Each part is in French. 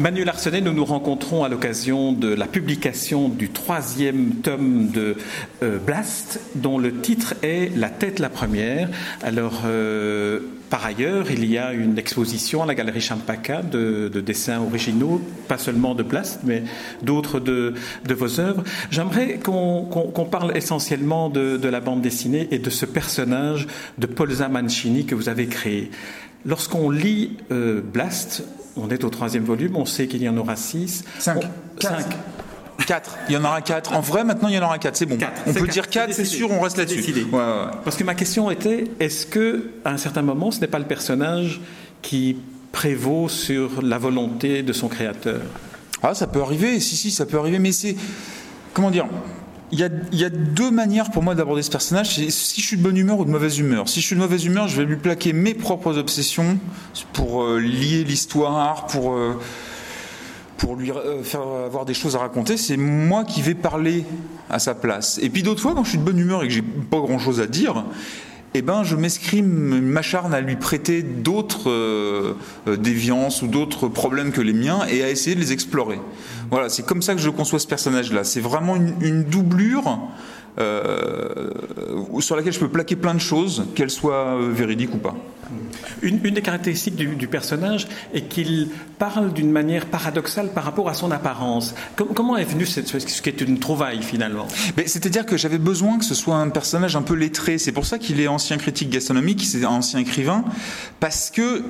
Manuel Arsenet, nous nous rencontrons à l'occasion de la publication du troisième tome de euh, Blast, dont le titre est La tête la première. Alors, euh, par ailleurs, il y a une exposition à la Galerie Champaka de, dessins originaux, pas seulement de Blast, mais d'autres de, vos œuvres. J'aimerais qu'on parle essentiellement de, la bande dessinée et de ce personnage de Polza Mancini que vous avez créé. Lorsqu'on lit euh, Blast, on est au troisième volume, on sait qu'il y en aura six. Cinq. cinq. Quatre. Il y en aura quatre. En vrai, maintenant, il y en aura quatre. C'est bon. On peut dire quatre, c'est sûr, on reste là-dessus. Parce que ma question était est-ce que, à un certain moment, ce n'est pas le personnage qui prévaut sur la volonté de son créateur? Ah, ça peut arriver. Si, si, ça peut arriver. Mais c'est. Comment dire? Il y, a, deux manières pour moi d'aborder ce personnage. si je suis de bonne humeur ou de mauvaise humeur. Si je suis de mauvaise humeur, je vais lui plaquer mes propres obsessions pour euh, lier l'histoire, pour, euh, pour lui euh, faire avoir des choses à raconter. C'est moi qui vais parler à sa place. Et puis d'autres fois, quand je suis de bonne humeur et que j'ai pas grand chose à dire, eh ben, je m'escrime, m'acharne à lui prêter d'autres euh, euh, déviances ou d'autres problèmes que les miens et à essayer de les explorer. Voilà, c'est comme ça que je conçois ce personnage-là. C'est vraiment une doublure euh, sur laquelle je peux plaquer plein de choses, qu'elles soient euh, véridiques ou pas. Une, des caractéristiques du, personnage est qu'il parle d'une manière paradoxale par rapport à son apparence. comment est venu ce, ce qui est une trouvaille finalement? C'est-à-dire que j'avais besoin que ce soit un personnage un peu lettré. C'est pour ça qu'il est ancien critique gastronomique, c'est ancien écrivain, parce que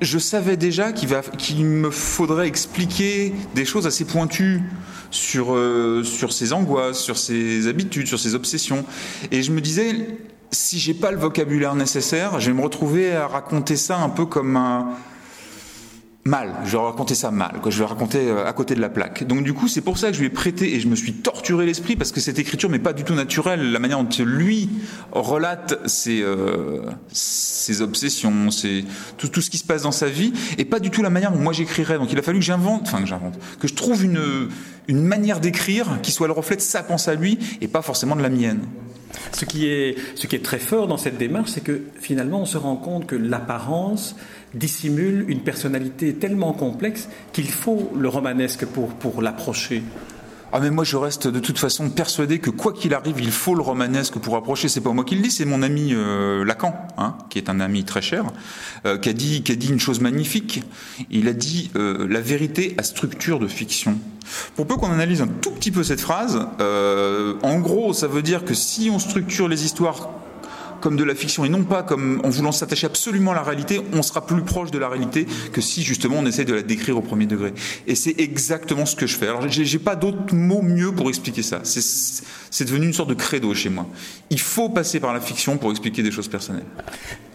je savais déjà qu'il me faudrait expliquer des choses assez pointues sur, euh, sur ses angoisses, sur ses habitudes, sur ses obsessions. Et je me disais, si j'ai pas le vocabulaire nécessaire, je vais me retrouver à raconter ça un peu comme un, mal. Je vais raconter ça mal. Quoi. Je vais raconter euh, à côté de la plaque. Donc du coup, c'est pour ça que je lui ai prêté et je me suis torturé l'esprit parce que cette écriture n'est pas du tout naturelle. La manière dont lui relate ses, euh, ses obsessions, ses, tout, ce qui se passe dans sa vie, et pas du tout la manière dont moi j'écrirais. Donc il a fallu que j'invente, enfin que j'invente, que je trouve une, une manière d'écrire qui soit le reflet de sa pensée à lui et pas forcément de la mienne. Ce qui est, très fort dans cette démarche, c'est que finalement on se rend compte que l'apparence dissimule une personnalité tellement complexe qu'il faut le romanesque pour l'approcher. Ah mais moi je reste de toute façon persuadé que quoi qu'il arrive, il faut le romanesque pour approcher. C'est pas moi qui le dis, c'est mon ami euh, Lacan, hein, qui est un ami très cher, euh, qui a dit qui a dit une chose magnifique. Il a dit euh, la vérité a structure de fiction. Pour peu qu'on analyse un tout petit peu cette phrase, en gros, ça veut dire que si on structure les histoires comme de la fiction et non pas comme en voulant s'attacher absolument à la réalité, on sera plus proche de la réalité que si justement on essaie de la décrire au premier degré. Et c'est exactement ce que je fais. Alors j'ai pas d'autres mots mieux pour expliquer ça. C'est devenu une sorte de credo chez moi. Il faut passer par la fiction pour expliquer des choses personnelles.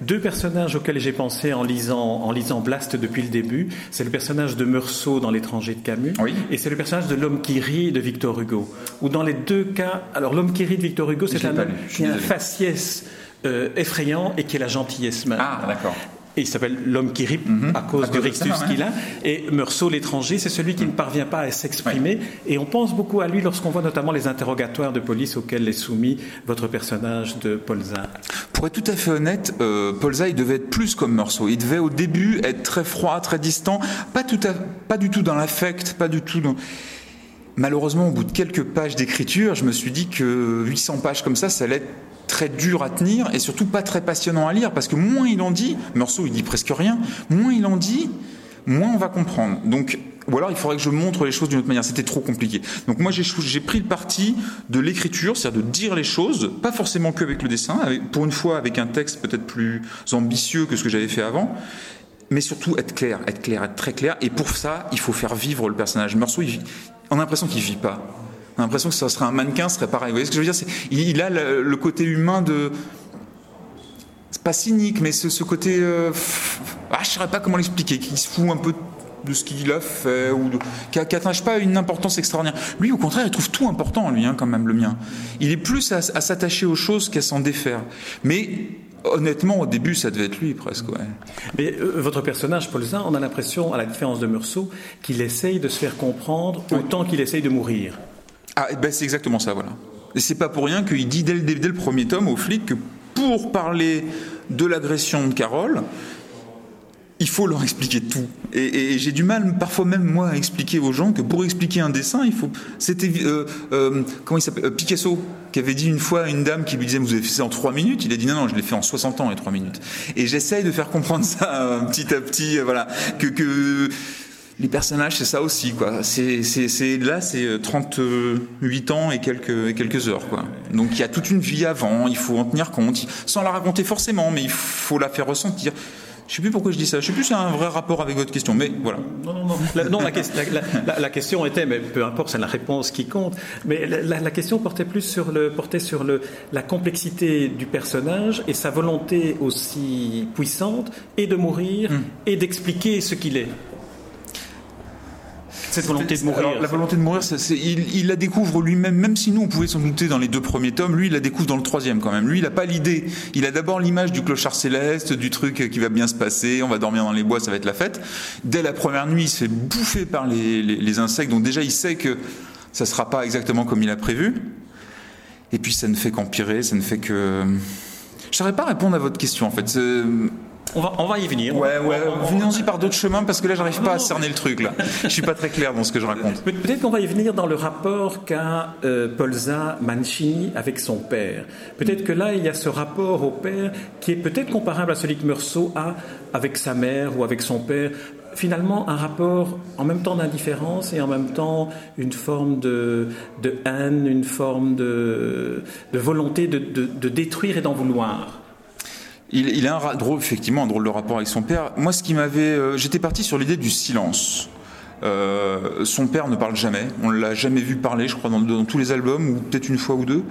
Deux personnages auxquels j'ai pensé en lisant, en lisant Blast depuis le début, c'est le personnage de Meursault dans L'étranger de Camus, et c'est le personnage de l'homme qui rit de Victor Hugo. Ou dans les deux cas, alors l'homme qui rit de Victor Hugo, c'est un homme qui a un faciès euh, effrayant et qui est la gentillesse même. Ah, d'accord. Et il s'appelle l'homme qui rit mhm. à cause du rictus qu'il a. Et Meursault, l'étranger, c'est celui qui ne parvient pas à s'exprimer. Et on pense beaucoup à lui lorsqu'on voit notamment les interrogatoires de police auxquels est soumis votre personnage de Polza. Pour être tout à fait honnête, euh, Polza, il devait être plus comme Meursault. Il devait au début être très froid, très distant, pas, tout pas du tout dans l'affect, pas du tout dans... Malheureusement, au bout de quelques pages d'écriture, je me suis dit que 800 pages comme ça, ça allait être très dur à tenir et surtout pas très passionnant à lire parce que moins il en dit, Meursault il dit presque rien, moins il en dit, moins on va comprendre. Donc ou alors il faudrait que je montre les choses d'une autre manière. C'était trop compliqué. Donc moi j'ai pris le parti de l'écriture, c'est-à-dire de dire les choses, pas forcément que avec le dessin, pour une fois avec un texte peut-être plus ambitieux que ce que j'avais fait avant, mais surtout être clair, être clair, être très clair. Et pour ça, il faut faire vivre le personnage. Meursault, on a l'impression qu'il vit pas. On a l'impression que ça serait un mannequin, ce serait pareil. Vous voyez ce que je veux dire? Il, a le, côté humain de. C'est pas cynique, mais ce, côté. Euh, ah, je ne saurais pas comment l'expliquer, qui se fout un peu de ce qu'il a fait, ou qui n'attache pas une importance extraordinaire. Lui, au contraire, il trouve tout important, lui, hein, quand même, le mien. Il est plus à, s'attacher aux choses qu'à s'en défaire. Mais honnêtement, au début, ça devait être lui presque. Ouais. Mais euh, votre personnage, Paul Zin, on a l'impression, à la différence de Meursault, qu'il essaye de se faire comprendre autant qu'il essaye de mourir. Ah, ben c'est exactement ça, voilà. Et c'est pas pour rien qu'il dit dès le, dès le premier tome aux flics que pour parler de l'agression de Carole, il faut leur expliquer tout. Et, j'ai du mal, parfois même moi, à expliquer aux gens que pour expliquer un dessin, il faut. C'était euh, euh, comment il s'appelle euh, Picasso qui avait dit une fois à une dame qui lui disait vous avez fait ça en trois minutes. Il a dit non non, je l'ai fait en 60 ans et trois minutes. Et j'essaye de faire comprendre ça petit à petit, voilà, que, que les personnages, c'est ça aussi, quoi. C'est, là, c'est 38 ans et quelques, quelques heures, quoi. Donc il y a toute une vie avant, il faut en tenir compte, sans la raconter forcément, mais il faut la faire ressentir. Je sais plus pourquoi je dis ça. Je sais plus si c'est un vrai rapport avec votre question, mais voilà. Non, non, non. La, non, la, question était, mais peu importe, c'est la réponse qui compte. Mais la, question portait plus sur le, portait sur le, la complexité du personnage et sa volonté aussi puissante et de mourir hum. et d'expliquer ce qu'il est. Cette volonté de mourir. la volonté de mourir, il, la découvre lui-même, même si nous on pouvait s'en douter dans les deux premiers tomes, lui il la découvre dans le troisième quand même. Lui il n'a pas l'idée. Il a d'abord l'image du clochard céleste, du truc qui va bien se passer, on va dormir dans les bois, ça va être la fête. Dès la première nuit, il se fait bouffer par les, insectes, donc déjà il sait que ça sera pas exactement comme il a prévu. Et puis ça ne fait qu'empirer, ça ne fait que. Je ne saurais pas répondre à votre question en fait. On va, on va y venir. Ouais, ouais. Venons-y par d'autres chemins parce que là, j'arrive pas à cerner le truc. Là, je suis pas très clair dans ce que je raconte. Peut-être qu'on va y venir dans le rapport qu'a euh, Polza Mancini avec son père. Peut-être que là, il y a ce rapport au père qui est peut-être comparable à celui que Meursault a avec sa mère ou avec son père finalement un rapport en même temps d'indifférence et en même temps une forme de, de haine, une forme de, de volonté de, de, de détruire et d'en vouloir. Il, a un drôle, effectivement, un drôle de rapport avec son père. Moi, ce qui m'avait, euh, j'étais parti sur l'idée du silence. Euh, son père ne parle jamais. On l'a jamais vu parler, je crois, dans, tous les albums, ou peut-être une fois ou deux.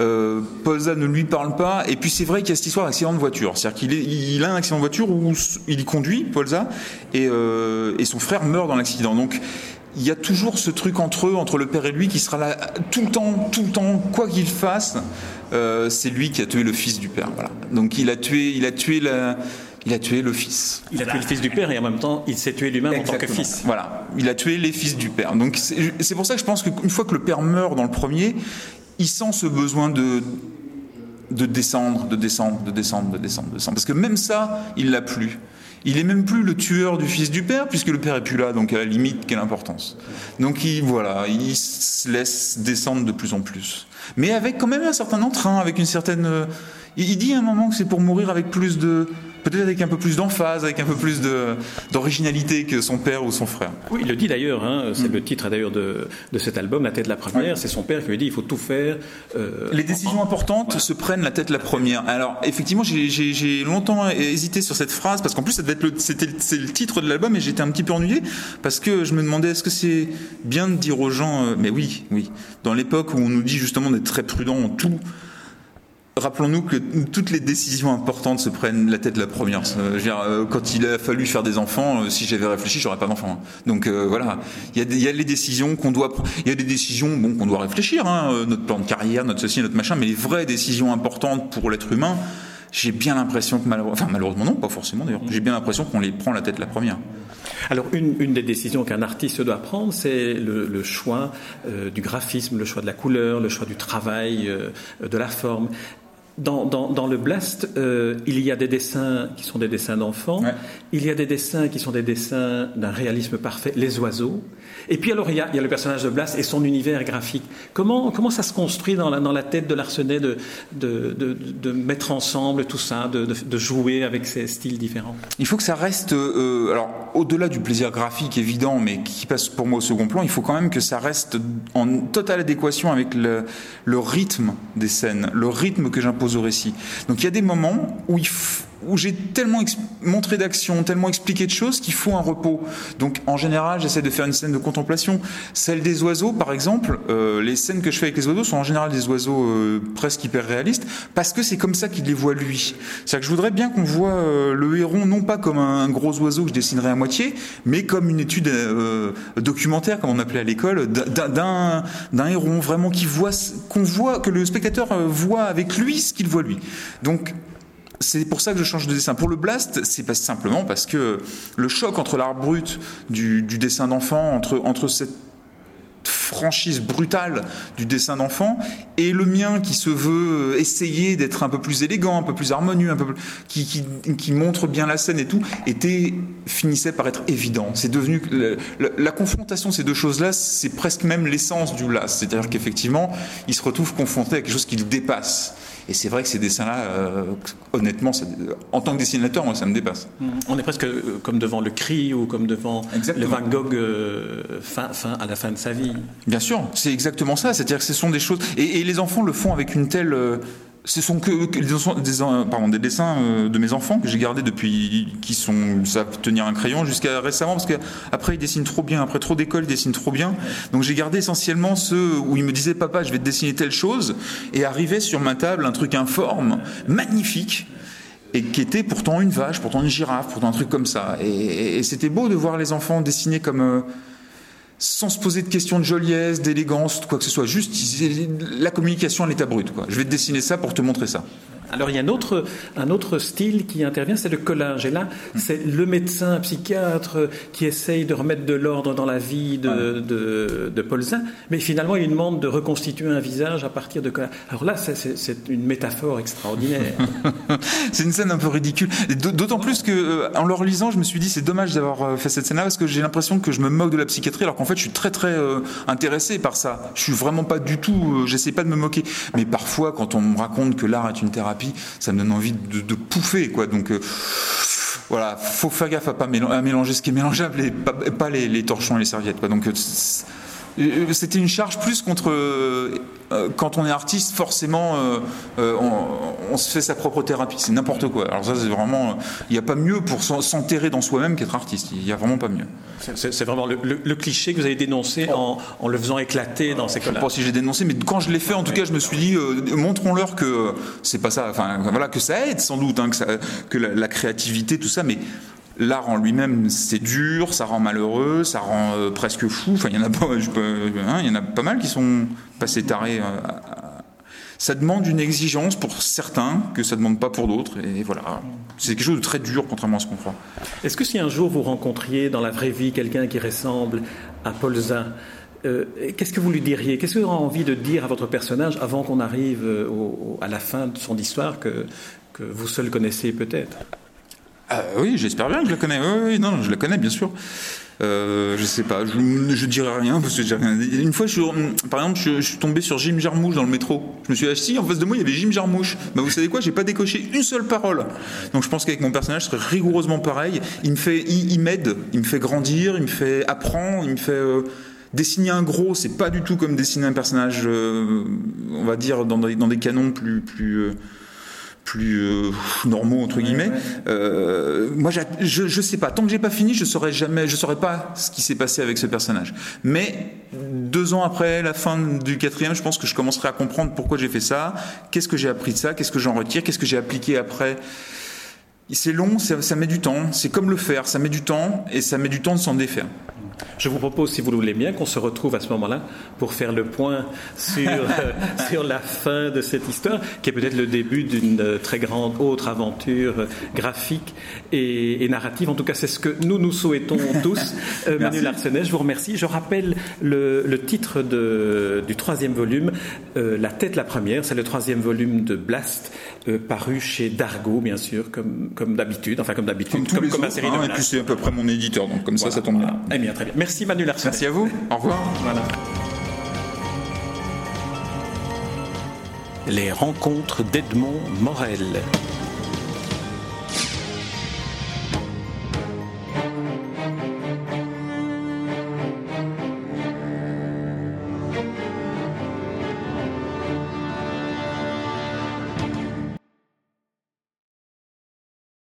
Euh, Polza ne lui parle pas. Et puis c'est vrai qu'il y a cette histoire d'accident de voiture. C'est-à-dire qu'il il a un accident de voiture où il conduit, Polza, et, euh, et son frère meurt dans l'accident. Donc il y a toujours ce truc entre eux, entre le père et lui, qui sera là tout le temps, tout le temps, quoi qu'il fasse. Euh, c'est lui qui a tué le fils du père. Voilà. Donc il a tué, il a tué la, il a tué le fils. Il a tué le fils du père et en même temps, il s'est tué lui-même en tant que fils. Voilà, il a tué les fils du père. Donc c'est pour ça que je pense qu'une fois que le père meurt dans le premier, il sent ce besoin de de descendre, de descendre, de descendre, de descendre, de descendre. Parce que même ça, il l'a plus. Il est même plus le tueur du fils du père, puisque le père est plus là, donc à la limite, quelle importance. Donc il, voilà, il se laisse descendre de plus en plus mais avec quand même un certain entrain, avec une certaine. Euh, il dit à un moment que c'est pour mourir avec plus de, peut-être avec un peu plus d'emphase, avec un peu plus d'originalité que son père ou son frère. Oui, il le dit d'ailleurs, hein, c'est le titre d'ailleurs de, de, cet album, La tête la première, c'est son père qui lui dit il faut tout faire. Euh, Les décisions importantes se prennent la tête la première. Alors effectivement, j'ai longtemps hésité sur cette phrase parce qu'en plus c'était c'est le titre de l'album et j'étais un petit peu ennuyé parce que je me demandais est-ce que c'est bien de dire aux gens, euh, mais oui, oui, dans l'époque où on nous dit justement d'être très prudent en tout. Rappelons-nous que toutes les décisions importantes se prennent la tête la première. Euh, euh, quand il a fallu faire des enfants, euh, si j'avais réfléchi, j'aurais pas d'enfants. Hein. Donc voilà, il y, a les décisions qu'on doit, il y a des décisions bon qu'on doit réfléchir, hein, notre plan de carrière, notre ceci, notre machin, mais les vraies décisions importantes pour l'être humain, j'ai bien l'impression que malheureusement, enfin malheureusement non, pas forcément d'ailleurs, j'ai bien l'impression qu'on les prend la tête la première. Alors une, des décisions qu'un artiste doit prendre, c'est le, choix du graphisme, le choix de la couleur, le choix du travail, de la forme. Dans, dans, dans, le Blast, euh, il y a des dessins qui sont des dessins d'enfants, il y a des dessins qui sont des dessins d'un réalisme parfait, les oiseaux, et puis alors il y a, il y a le personnage de Blast et son univers graphique. Comment, comment ça se construit dans la, dans la tête de Larsenet de, de, de, de, mettre ensemble tout ça, de, de, jouer avec ces styles différents? Il faut que ça reste, euh, alors au-delà du plaisir graphique évident, mais qui passe pour moi au second plan, il faut quand même que ça reste en totale adéquation avec le, le rythme des scènes, le rythme que j'impose au récit. Donc il y a des moments où il faut où j'ai tellement montré d'action, tellement expliqué de choses qu'il faut un repos. Donc en général, j'essaie de faire une scène de contemplation. Celle des oiseaux, par exemple, euh, les scènes que je fais avec les oiseaux sont en général des oiseaux euh, presque hyper réalistes, parce que c'est comme ça qu'il les voit lui. C'est-à-dire que je voudrais bien qu'on voit euh, le héron non pas comme un gros oiseau que je dessinerais à moitié, mais comme une étude documentaire, comme on appelait à l'école, d'un d'un héron vraiment qui voit qu'on voit que le spectateur voit avec lui ce qu'il voit lui. Donc c'est pour ça que je change de dessin. Pour le blast, c'est pas simplement parce que le choc entre l'art brut du, du dessin d'enfant, entre, entre cette franchise brutale du dessin d'enfant et le mien qui se veut essayer d'être un peu plus élégant, un peu plus harmonieux, un peu plus, qui, qui, qui, montre bien la scène et tout, était finissait par être évident. C'est devenu la, la, confrontation de ces deux choses-là, c'est presque même l'essence du blast. C'est-à-dire qu'effectivement, il se retrouve confronté à quelque chose qui le dépasse. Et c'est vrai que ces dessins-là, euh, honnêtement, en tant que dessinateur, moi, ça me dépasse. On est presque euh, comme devant le cri ou comme devant exactement. le Van Gogh euh, fin, fin, à la fin de sa vie. Bien sûr, c'est exactement ça. C'est-à-dire que ce sont des choses. Et, les enfants le font avec une telle. Euh, ce sont que, des, dessins euh, de mes enfants que j'ai gardés depuis qui sont savent tenir un crayon jusqu'à récemment parce qu'après ils dessinent trop bien après trop d'école ils dessinent trop bien donc j'ai gardé essentiellement ceux où ils me disaient papa je vais te dessiner telle chose et arrivait sur ma table un truc informe magnifique et qui était pourtant une vache pourtant une girafe pourtant un truc comme ça et c'était beau de voir les enfants dessiner comme euh, sans se poser de questions de joliesse, d'élégance, quoi que ce soit. Juste, la communication à l'état brut. Quoi. Je vais te dessiner ça pour te montrer ça. Alors il y a un autre, un autre style qui intervient, c'est le collage. Et là, c'est le médecin psychiatre qui essaye de remettre de l'ordre dans la vie de, de, de mais finalement il lui demande de reconstituer un visage à partir de collage. Alors là, c'est une métaphore extraordinaire. c'est une scène un peu ridicule. D'autant plus que euh, en le relisant, je me suis dit c'est dommage d'avoir euh, fait cette scène-là parce que j'ai l'impression que je me moque de la psychiatrie alors qu'en fait je suis très très euh, intéressé par ça. Je suis vraiment pas du tout, euh, j'essaie pas de me moquer. Mais parfois quand on me raconte que l'art est une thérapie, ça me donne envie de, de pouffer, quoi. Donc euh, voilà, faut faire gaffe à pas mélanger ce qui est mélangeable et pas, les, les, torchons et les serviettes, quoi. Donc euh, c'était une charge plus contre euh, quand on est artiste forcément euh, on, on, se fait sa propre thérapie. C'est n'importe quoi. Alors ça c'est vraiment il n'y a pas mieux pour s'enterrer dans soi-même qu'être artiste. Il n'y a vraiment pas mieux. C'est vraiment le, le, le, cliché que vous avez dénoncé en, en le faisant éclater dans ces cas-là. Je sais pas si j'ai dénoncé mais quand je l'ai fait en tout cas je me suis dit euh, montrons-leur que c'est pas ça. Enfin voilà que ça aide sans doute hein, que, ça, que la, la créativité tout ça mais l'art en lui-même c'est dur, ça rend malheureux, ça rend euh, presque fou. Enfin, il y en a pas, je peux, hein, il y en a pas mal qui sont passés tarés. Euh, ça demande une exigence pour certains que ça demande pas pour d'autres. Et voilà, c'est quelque chose de très dur contrairement à ce qu'on croit. Est-ce que si un jour vous rencontriez dans la vraie vie quelqu'un qui ressemble à Paul Zin, euh, qu'est-ce que vous lui diriez? Qu'est-ce que vous aurez envie de dire à votre personnage avant qu'on arrive à la fin de son histoire que vous seul connaissez peut-être? Euh, oui, j'espère bien que je la connais. Oui, oui, non, je la connais, bien sûr. Euh, je sais pas, je, je dirais rien parce que rien. Une fois, je par exemple, je, suis tombé sur Jim Jarmouche dans le métro. Je me suis assis en face de moi, il y avait Jim Jarmouche. Bah, vous savez quoi, j'ai pas décoché une seule parole. Donc je pense qu'avec mon personnage, ce serait rigoureusement pareil. Il me fait, il, il m'aide, il me fait grandir, il me fait apprendre, il me fait. Euh, dessiner un gros, c'est pas du tout comme dessiner un personnage, euh, on va dire, dans des, dans des canons plus, plus, euh, plus euh, normaux entre guillemets. Euh, moi, je, je sais pas. Tant que j'ai pas fini, je saurais jamais, je saurais pas ce qui s'est passé avec ce personnage. Mais deux ans après la fin du quatrième, je pense que je commencerai à comprendre pourquoi j'ai fait ça, qu'est-ce que j'ai appris de ça, qu'est-ce que j'en retire, qu'est-ce que j'ai appliqué après. C'est long, ça, ça met du temps. C'est comme le fer, ça met du temps et ça met du temps de s'en défaire. Je vous propose, si vous le voulez bien, qu'on se retrouve à ce moment-là pour faire le point sur, euh, sur la fin de cette histoire, qui est peut-être le début d'une très grande autre aventure graphique et, et, narrative. En tout cas, c'est ce que nous nous souhaitons tous. Euh, Manu Larsenet, je vous remercie. Je rappelle le, le titre de, du troisième volume, euh, La tête la première. C'est le troisième volume de Blast, euh, paru chez Dargo, bien sûr, comme, comme d'habitude. Enfin, comme d'habitude, comme, comme, comme la série hein, de Et puis c'est à peu près mon éditeur, donc comme voilà. ça, ça tombe bien. Eh bien, très bien. Merci Manu Larsenet. Merci à vous. Au revoir. Voilà. Les rencontres d'Edmond Morel.